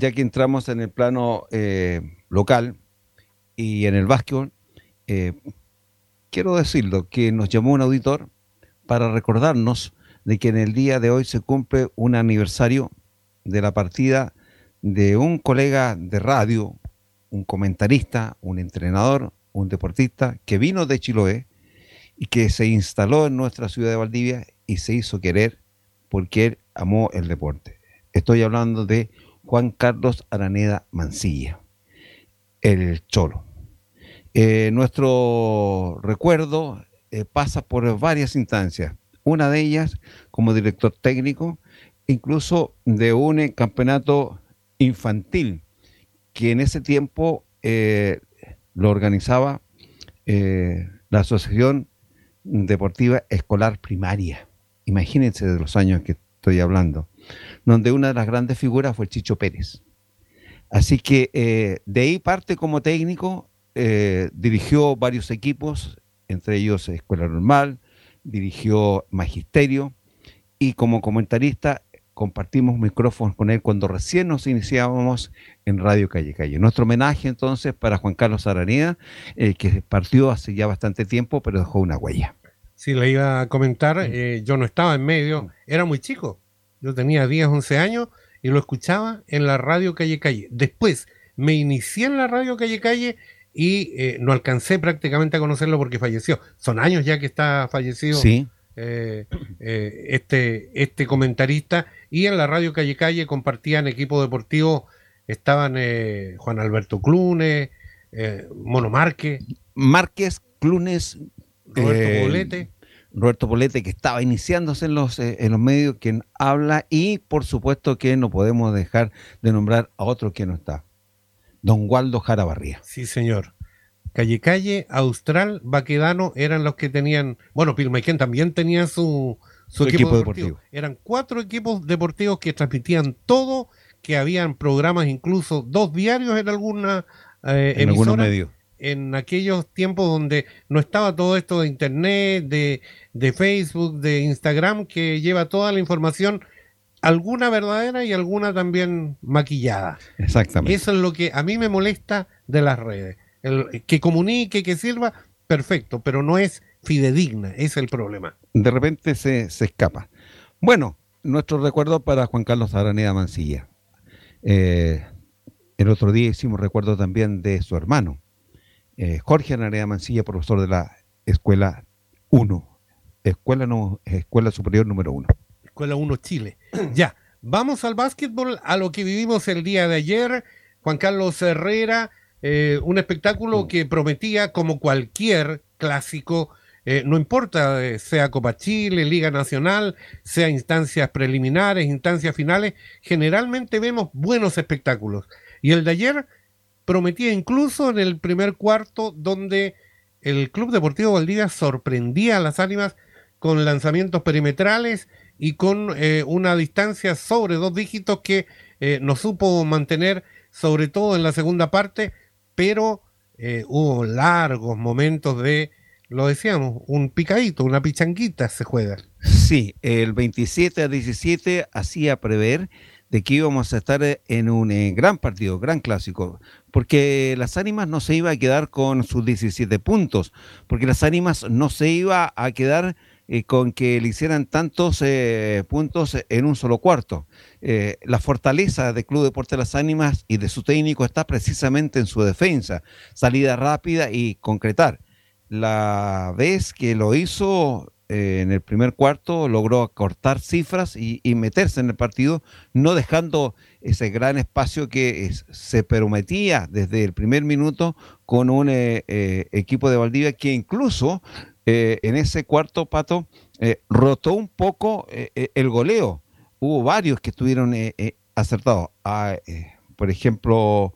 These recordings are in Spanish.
ya que entramos en el plano eh, local y en el básquetbol, eh, quiero decirlo, que nos llamó un auditor para recordarnos de que en el día de hoy se cumple un aniversario de la partida de un colega de radio, un comentarista, un entrenador, un deportista que vino de Chiloé y que se instaló en nuestra ciudad de Valdivia y se hizo querer porque él amó el deporte. Estoy hablando de Juan Carlos Araneda Mancilla, el Cholo. Eh, nuestro recuerdo eh, pasa por varias instancias. Una de ellas como director técnico, incluso de un eh, campeonato infantil, que en ese tiempo lo organizaba la Asociación Deportiva Escolar Primaria. Imagínense de los años que estoy hablando donde una de las grandes figuras fue el Chicho Pérez. Así que eh, de ahí parte como técnico, eh, dirigió varios equipos, entre ellos Escuela Normal, dirigió Magisterio y como comentarista compartimos micrófonos con él cuando recién nos iniciábamos en Radio Calle Calle. Nuestro homenaje entonces para Juan Carlos Araneda, eh, que partió hace ya bastante tiempo, pero dejó una huella. Sí, le iba a comentar, yo no estaba en medio, era muy chico, yo tenía 10, 11 años y lo escuchaba en la radio Calle Calle. Después me inicié en la radio Calle Calle y eh, no alcancé prácticamente a conocerlo porque falleció. Son años ya que está fallecido eh, eh, este, este comentarista. Y en la radio Calle Calle compartían equipo deportivo, estaban Juan Alberto Clunes, Mono Márquez. Márquez, Clunes, Roberto Bolete. Roberto Polete, que estaba iniciándose en los, eh, en los medios, quien habla, y por supuesto que no podemos dejar de nombrar a otro que no está, don Waldo Jarabarría. Sí, señor. Calle Calle, Austral, Baquedano eran los que tenían, bueno, Pilmaiquén también tenía su, su, equipo, deportivo. Eran cuatro equipos deportivos que transmitían todo, que habían programas, incluso dos diarios en alguna eh, en algunos medios en aquellos tiempos donde no estaba todo esto de internet, de, de, Facebook, de Instagram, que lleva toda la información, alguna verdadera y alguna también maquillada. Exactamente. Eso es lo que a mí me molesta de las redes. El, que comunique, que sirva, perfecto, pero no es fidedigna, es el problema. De repente se, se escapa. Bueno, nuestro recuerdo para Juan Carlos Araneda Mancilla. Eh, el otro día hicimos recuerdo también de su hermano, eh, Jorge Anarea Mancilla, profesor de la Escuela 1, Escuela, no, Escuela Superior número 1. Escuela 1 Chile. ya, vamos al básquetbol, a lo que vivimos el día de ayer. Juan Carlos Herrera, eh, un espectáculo mm. que prometía, como cualquier clásico, eh, no importa, sea Copa Chile, Liga Nacional, sea instancias preliminares, instancias finales, generalmente vemos buenos espectáculos. Y el de ayer prometía incluso en el primer cuarto donde el Club Deportivo Valdivia sorprendía a las ánimas con lanzamientos perimetrales y con eh, una distancia sobre dos dígitos que eh, no supo mantener, sobre todo en la segunda parte, pero eh, hubo largos momentos de, lo decíamos, un picadito, una pichanguita se juega. Sí, el 27 a 17 hacía prever de que íbamos a estar en un gran partido, gran clásico porque las ánimas no se iba a quedar con sus 17 puntos, porque las ánimas no se iba a quedar eh, con que le hicieran tantos eh, puntos en un solo cuarto. Eh, la fortaleza del Club Deporte de las Ánimas y de su técnico está precisamente en su defensa, salida rápida y concretar. La vez que lo hizo en el primer cuarto logró cortar cifras y, meterse en el partido, no dejando ese gran espacio que se prometía desde el primer minuto con un eh, eh, equipo de Valdivia que incluso eh, en ese cuarto pato rotó un poco el goleo. Hubo varios que estuvieron acertados. Ah, por ejemplo,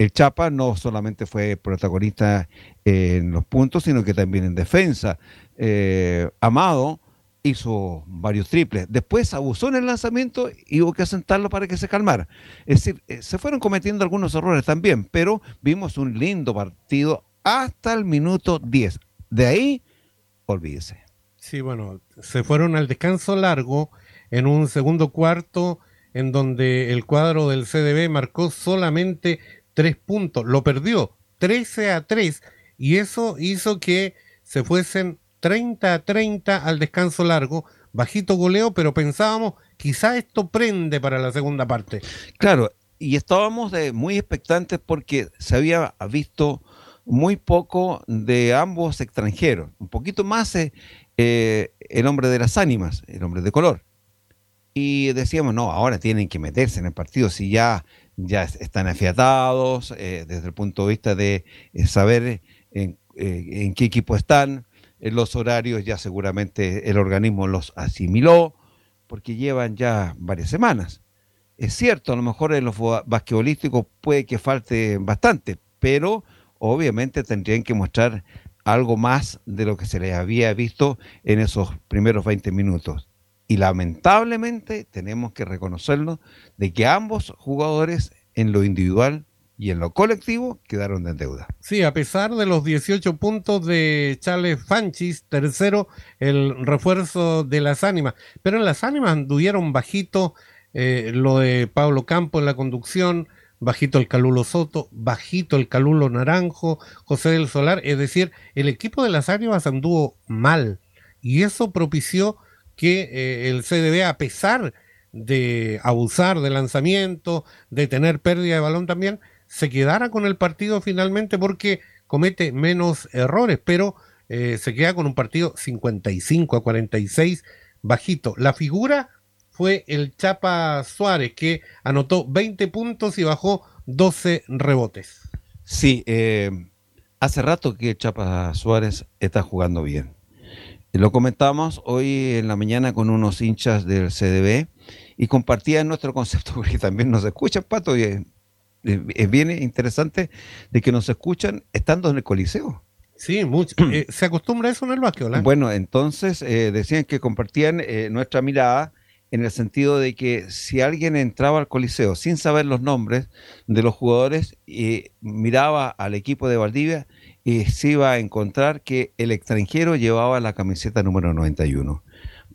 el Chapa no solamente fue protagonista en los puntos, sino que también en defensa. Eh, Amado hizo varios triples. Después abusó en el lanzamiento y hubo que asentarlo para que se calmara. Es decir, eh, se fueron cometiendo algunos errores también, pero vimos un lindo partido hasta el minuto 10. De ahí, olvídese. Sí, bueno, se fueron al descanso largo en un segundo cuarto en donde el cuadro del CDB marcó solamente tres puntos, lo perdió 13 a 3 y eso hizo que se fuesen 30 a 30 al descanso largo, bajito goleo, pero pensábamos quizá esto prende para la segunda parte. Claro, y estábamos de muy expectantes porque se había visto muy poco de ambos extranjeros, un poquito más eh, eh, el hombre de las ánimas, el hombre de color. Y decíamos, no, ahora tienen que meterse en el partido, si ya, ya están afiatados, eh, desde el punto de vista de saber en, en, qué equipo están, en los horarios ya seguramente el organismo los asimiló, porque llevan ya varias semanas. Es cierto, a lo mejor en los basquetbolísticos puede que falte bastante, pero obviamente tendrían que mostrar algo más de lo que se les había visto en esos primeros 20 minutos. Y lamentablemente tenemos que reconocerlo de que ambos jugadores en lo individual y en lo colectivo quedaron en deuda. Sí, a pesar de los 18 puntos de Charles Fanchis, tercero el refuerzo de las ánimas, pero en las ánimas anduvieron bajito eh, lo de Pablo Campo en la conducción, bajito el Calulo Soto, bajito el Calulo Naranjo, José del Solar, es decir, el equipo de las ánimas anduvo mal y eso propició que eh, el CDB, a pesar de abusar de lanzamiento, de tener pérdida de balón también, se quedara con el partido finalmente porque comete menos errores, pero eh, se queda con un partido 55 a 46 bajito. La figura fue el Chapa Suárez, que anotó 20 puntos y bajó 12 rebotes. Sí, eh, hace rato que Chapa Suárez está jugando bien. Lo comentamos hoy en la mañana con unos hinchas del CDB y compartían nuestro concepto, porque también nos escuchan, Pato, y es, bien interesante de que nos escuchan estando en el Coliseo. Sí, mucho. Eh, se acostumbra eso en el básquet, Bueno, entonces eh, decían que compartían nuestra mirada en el sentido de que si alguien entraba al Coliseo sin saber los nombres de los jugadores y miraba al equipo de Valdivia y se iba a encontrar que el extranjero llevaba la camiseta número 91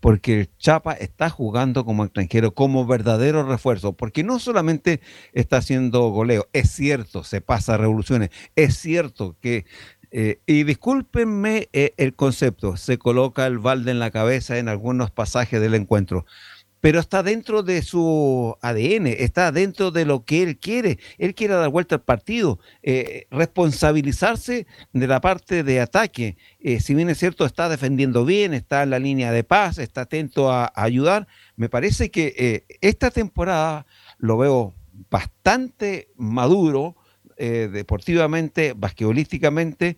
porque el Chapa está jugando como extranjero, como verdadero refuerzo, porque no solamente está haciendo goleo, es cierto, se pasa revoluciones, es cierto que, eh, y discúlpenme eh, el concepto, se coloca el balde en la cabeza en algunos pasajes del encuentro, pero está dentro de su ADN, está dentro de lo que él quiere. Él quiere dar vuelta al partido, eh, responsabilizarse de la parte de ataque. Eh, si bien es cierto, está defendiendo bien, está en la línea de paz, está atento a, ayudar. Me parece que eh, esta temporada lo veo bastante maduro deportivamente, basquetbolísticamente.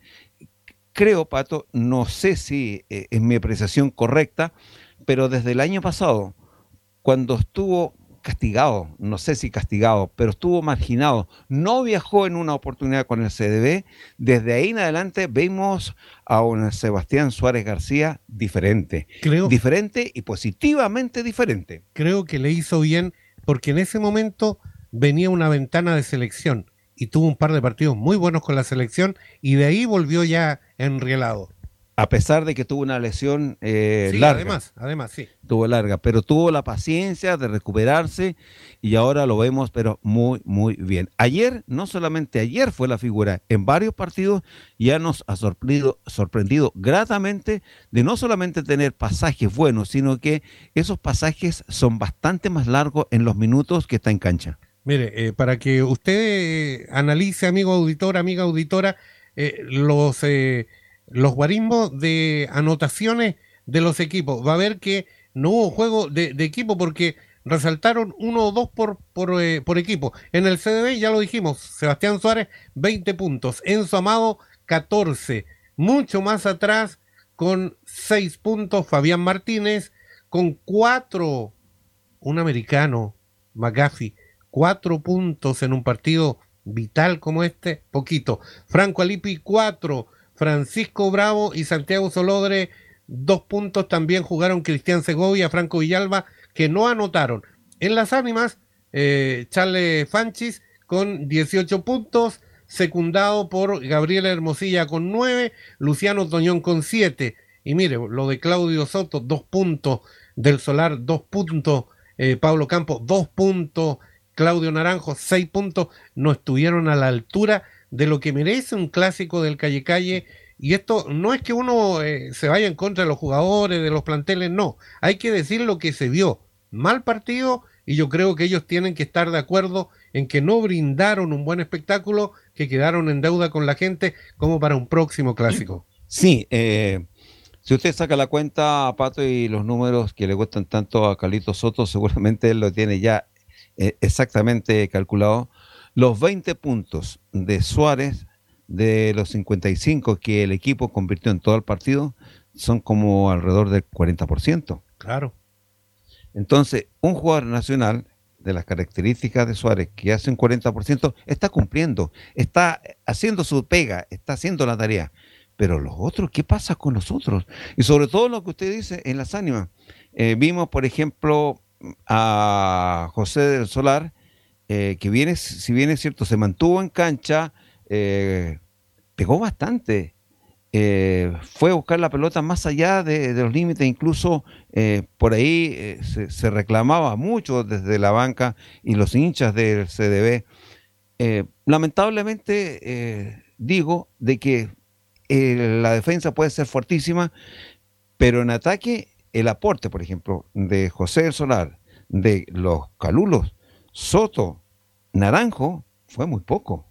Creo, Pato, no sé si es mi apreciación correcta, pero desde el año pasado, cuando estuvo castigado, no sé si castigado, pero estuvo marginado, no viajó en una oportunidad con el CDB, desde ahí en adelante vemos a un Sebastián Suárez García diferente. Creo, diferente y positivamente diferente. Creo que le hizo bien porque en ese momento venía una ventana de selección y tuvo un par de partidos muy buenos con la selección y de ahí volvió ya enrielado. A pesar de que tuvo una lesión eh, larga. Además, además, sí. Tuvo larga, pero tuvo la paciencia de recuperarse y ahora lo vemos, pero muy, muy bien. Ayer, no solamente ayer fue la figura, en varios partidos ya nos ha sorprendido, sorprendido gratamente de no solamente tener pasajes buenos, sino que esos pasajes son bastante más largos en los minutos que está en cancha. Mire, eh, para que usted analice, amigo auditor, amiga auditora, eh, los los guarismos de anotaciones de los equipos. Va a ver que no hubo juego de, equipo porque resaltaron uno o dos por, por, eh, por, equipo. En el CDB ya lo dijimos, Sebastián Suárez 20 puntos, Enzo Amado 14, mucho más atrás con 6 puntos Fabián Martínez, con 4, un americano, McGaffey, 4 puntos en un partido vital como este, poquito. Franco Alipi 4, Francisco Bravo y Santiago Solodre, dos puntos también jugaron Cristian Segovia, Franco Villalba, que no anotaron. En las ánimas, eh, Charles Fanchis con 18 puntos, secundado por Gabriela Hermosilla con 9, Luciano Toñón con 7. Y mire, lo de Claudio Soto, dos puntos, del Solar, dos puntos eh, Pablo Campos, dos puntos, Claudio Naranjo, seis puntos, no estuvieron a la altura de lo que merece un clásico del Calle Calle. Y esto no es que uno eh, se vaya en contra de los jugadores, de los planteles, no. Hay que decir lo que se vio. Mal partido y yo creo que ellos tienen que estar de acuerdo en que no brindaron un buen espectáculo, que quedaron en deuda con la gente como para un próximo clásico. Sí, eh, si usted saca la cuenta, Pato, y los números que le gustan tanto a Carlito Soto, seguramente él lo tiene ya eh, exactamente calculado. Los 20 puntos de Suárez, de los 55 que el equipo convirtió en todo el partido, son como alrededor del 40%. Claro. Entonces, un jugador nacional de las características de Suárez, que hace un 40%, está cumpliendo, está haciendo su pega, está haciendo la tarea. Pero los otros, ¿qué pasa con los otros? Y sobre todo lo que usted dice en las ánimas. Eh, vimos, por ejemplo, a José del Solar, eh, que viene, si bien es cierto, se mantuvo en cancha, eh, pegó bastante. fue a buscar la pelota más allá de, los límites, incluso por ahí se, se, reclamaba mucho desde la banca y los hinchas del CDB. lamentablemente digo de que eh, la defensa puede ser fuertísima, pero en ataque el aporte, por ejemplo, de José Solar, de los Calulos, Soto, Naranjo, fue muy poco.